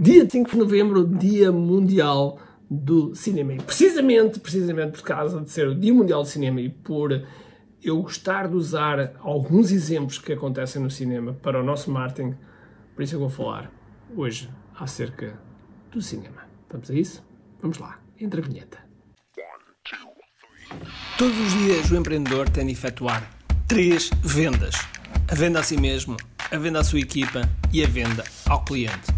Dia 5 de novembro, Dia Mundial do Cinema. E precisamente, precisamente por causa de ser o Dia Mundial do Cinema e por eu gostar de usar alguns exemplos que acontecem no cinema para o nosso marketing, por isso eu vou falar hoje acerca do cinema. Vamos a isso? Vamos lá, entra a vinheta. Todos os dias o empreendedor tem de efetuar três vendas: a venda a si mesmo, a venda à sua equipa e a venda ao cliente.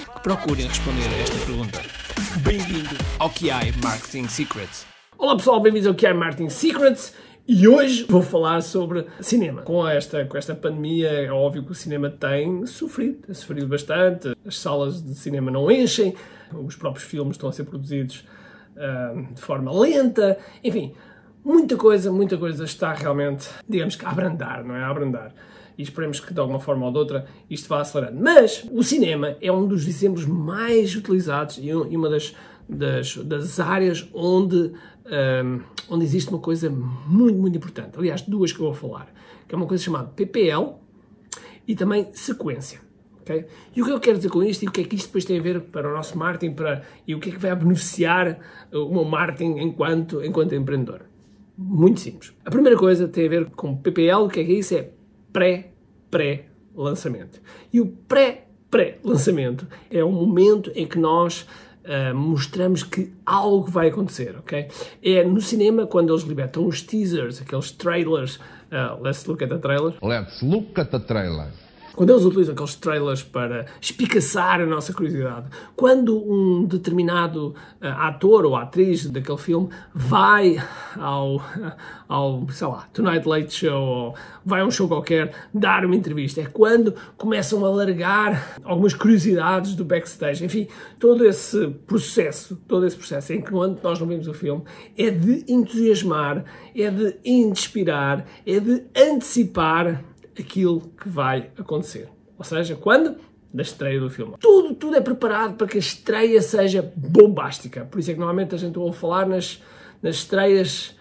procurem responder a esta pergunta. Bem-vindo ao QI Marketing Secrets. Olá pessoal, bem-vindos ao QI Marketing Secrets. E hoje vou falar sobre cinema. Com esta, com esta pandemia, é óbvio que o cinema tem sofrido, sofrido bastante. As salas de cinema não enchem, os próprios filmes estão a ser produzidos uh, de forma lenta, enfim, muita coisa, muita coisa está realmente, digamos que a abrandar, não é? A abrandar. E esperemos que de alguma forma ou de outra isto vá acelerando. Mas o cinema é um dos exemplos mais utilizados e uma das, das, das áreas onde, um, onde existe uma coisa muito, muito importante. Aliás, duas que eu vou falar. Que é uma coisa chamada PPL e também sequência. Okay? E o que eu quero dizer com isto e o que é que isto depois tem a ver para o nosso marketing para, e o que é que vai beneficiar o meu marketing enquanto, enquanto empreendedor? Muito simples. A primeira coisa tem a ver com PPL, o que é que é isso? É pré-pré-lançamento. E o pré-pré-lançamento é o momento em que nós Uh, mostramos que algo vai acontecer, ok? É no cinema quando eles libertam os teasers, aqueles trailers. Uh, let's look at the trailer. Let's look at the trailer. Quando eles utilizam aqueles trailers para espicaçar a nossa curiosidade, quando um determinado uh, ator ou atriz daquele filme vai ao, ao, sei lá, Tonight Late Show ou vai a um show qualquer dar uma entrevista, é quando começam a largar algumas curiosidades do backstage. Enfim, todo esse processo, todo esse processo, enquanto nós não vemos o filme, é de entusiasmar, é de inspirar, é de antecipar aquilo que vai acontecer. Ou seja, quando? Da estreia do filme. Tudo, tudo é preparado para que a estreia seja bombástica. Por isso é que normalmente a gente ouve falar nas, nas estreias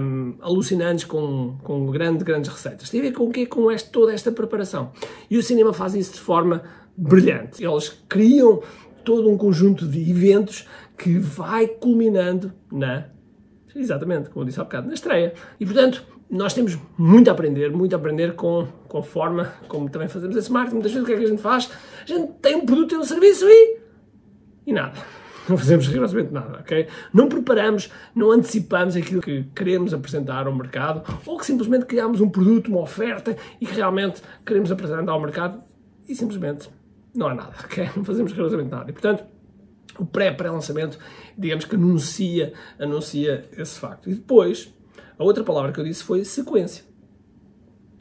um, alucinantes com, com grandes, grandes receitas. Tem a ver com o quê? Com este, toda esta preparação. E o cinema faz isso de forma brilhante. Eles criam todo um conjunto de eventos que vai culminando na, exatamente, como eu disse há bocado, na estreia. E portanto, nós temos muito a aprender, muito a aprender com, com a forma como também fazemos esse marketing. Muitas vezes o que é que a gente faz? A gente tem um produto e um serviço e. e nada. Não fazemos rigorosamente nada, ok? Não preparamos, não antecipamos aquilo que queremos apresentar ao mercado ou que simplesmente criamos um produto, uma oferta e que realmente queremos apresentar ao mercado e simplesmente não há nada, ok? Não fazemos rigorosamente nada. E portanto, o pré-pré-lançamento, digamos que anuncia, anuncia esse facto. E depois, a outra palavra que eu disse foi sequência.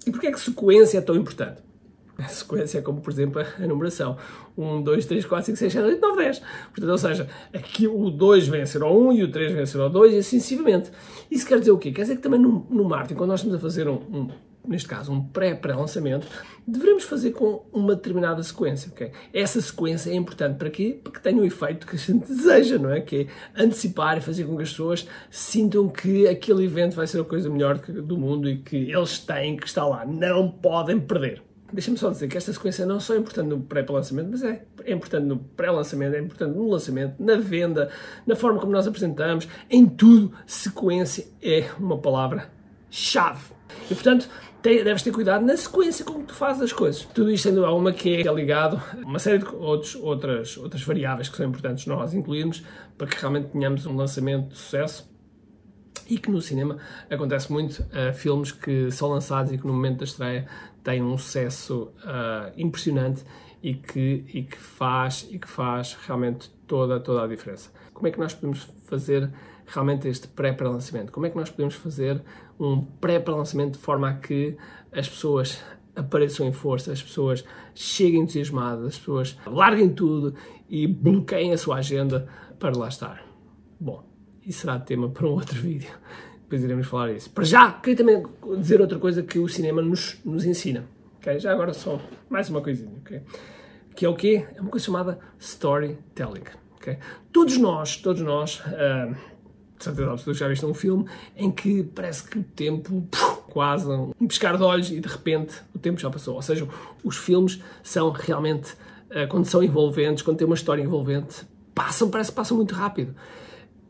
E porquê é que sequência é tão importante? A sequência é como, por exemplo, a numeração. 1, 2, 3, 4, 5, 6, 7, 8, 9, 10. Portanto, ou seja, aqui o 2 vem a ser o 1 e o 3 vem a ser o 2 e assim sucessivamente. Isso quer dizer o quê? Quer dizer que também no, no marketing, quando nós estamos a fazer um, um neste caso, um pré-pré-lançamento, devemos fazer com uma determinada sequência. Okay? Essa sequência é importante para quê? Para que tenha o efeito que a gente deseja, não é? Que é antecipar e fazer com que as pessoas sintam que aquele evento vai ser a coisa melhor do mundo e que eles têm que estar lá. Não podem perder. Deixa-me só dizer que esta sequência não só é importante no pré-lançamento, mas é, é importante no pré-lançamento, é importante no lançamento, na venda, na forma como nós apresentamos, em tudo. Sequência é uma palavra-chave. E portanto, deves ter cuidado na sequência como tu fazes as coisas. Tudo isto há uma que é ligado a uma série de outros, outras, outras variáveis que são importantes nós incluirmos para que realmente tenhamos um lançamento de sucesso e que no cinema acontece muito uh, filmes que são lançados e que no momento da estreia têm um sucesso uh, impressionante e que, e que faz e que faz realmente toda, toda a diferença. Como é que nós podemos fazer realmente este pré-lançamento? Como é que nós podemos fazer um pré-lançamento de forma a que as pessoas apareçam em força, as pessoas cheguem entusiasmadas, as pessoas larguem tudo e bloqueiem a sua agenda para lá estar. Bom, isso será tema para um outro vídeo. Depois iremos falar disso. Para já, queria também dizer outra coisa que o cinema nos, nos ensina. Okay? Já agora só mais uma coisinha. Okay? Que é o quê? É uma coisa chamada storytelling. Okay? Todos nós, todos nós, uh, de certeza absoluta já viste um filme em que parece que o tempo quase um piscar de olhos e de repente o tempo já passou. Ou seja, os filmes são realmente, uh, quando são envolventes, quando tem uma história envolvente, passam, parece que passam muito rápido.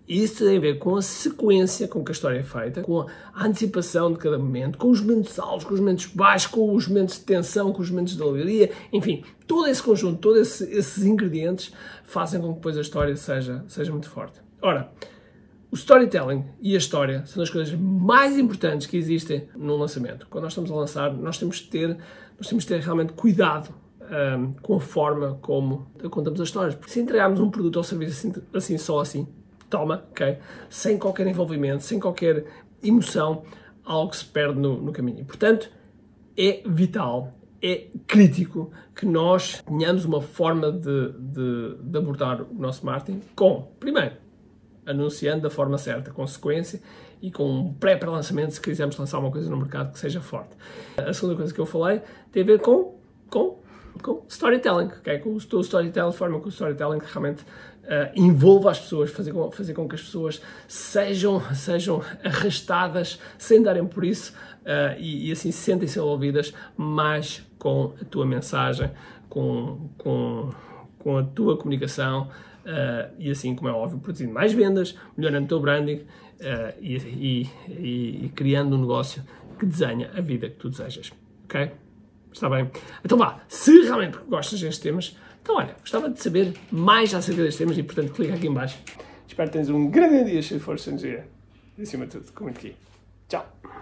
Isso tem a ver com a sequência com que a história é feita, com a antecipação de cada momento, com os momentos altos, com os momentos baixos, com os momentos de tensão, com os momentos de alegria, enfim, todo esse conjunto, todos esse, esses ingredientes fazem com que depois a história seja, seja muito forte. Ora, o storytelling e a história são as coisas mais importantes que existem num lançamento. Quando nós estamos a lançar, nós temos que ter, nós temos que ter realmente cuidado um, com a forma como contamos as histórias. Porque se entregarmos um produto ou serviço assim, assim só assim, toma, ok? Sem qualquer envolvimento, sem qualquer emoção, algo se perde no, no caminho. Portanto, é vital, é crítico que nós tenhamos uma forma de, de, de abordar o nosso marketing com, primeiro, anunciando da forma certa, com sequência e com um pré-lançamento se quisermos lançar uma coisa no mercado que seja forte. A segunda coisa que eu falei tem a ver com, com, com storytelling, okay? com o storytelling, a forma que o storytelling realmente uh, envolva as pessoas, fazer com, fazer com que as pessoas sejam, sejam arrastadas sem darem por isso uh, e, e, assim sentem-se envolvidas mais com a tua mensagem, com, com, com a tua comunicação uh, e assim, como é óbvio, produzindo mais vendas, melhorando o teu branding e, e, e, e criando um negócio que desenha a vida que tu desejas. Ok? Está bem? Então vá, se realmente gostas destes temas, então, olha, gostava de saber mais acerca destes temas e, portanto, clica aqui em baixo. Espero que tenhas um grande dia, se for energia. E, acima de tudo, comente aqui. Tchau!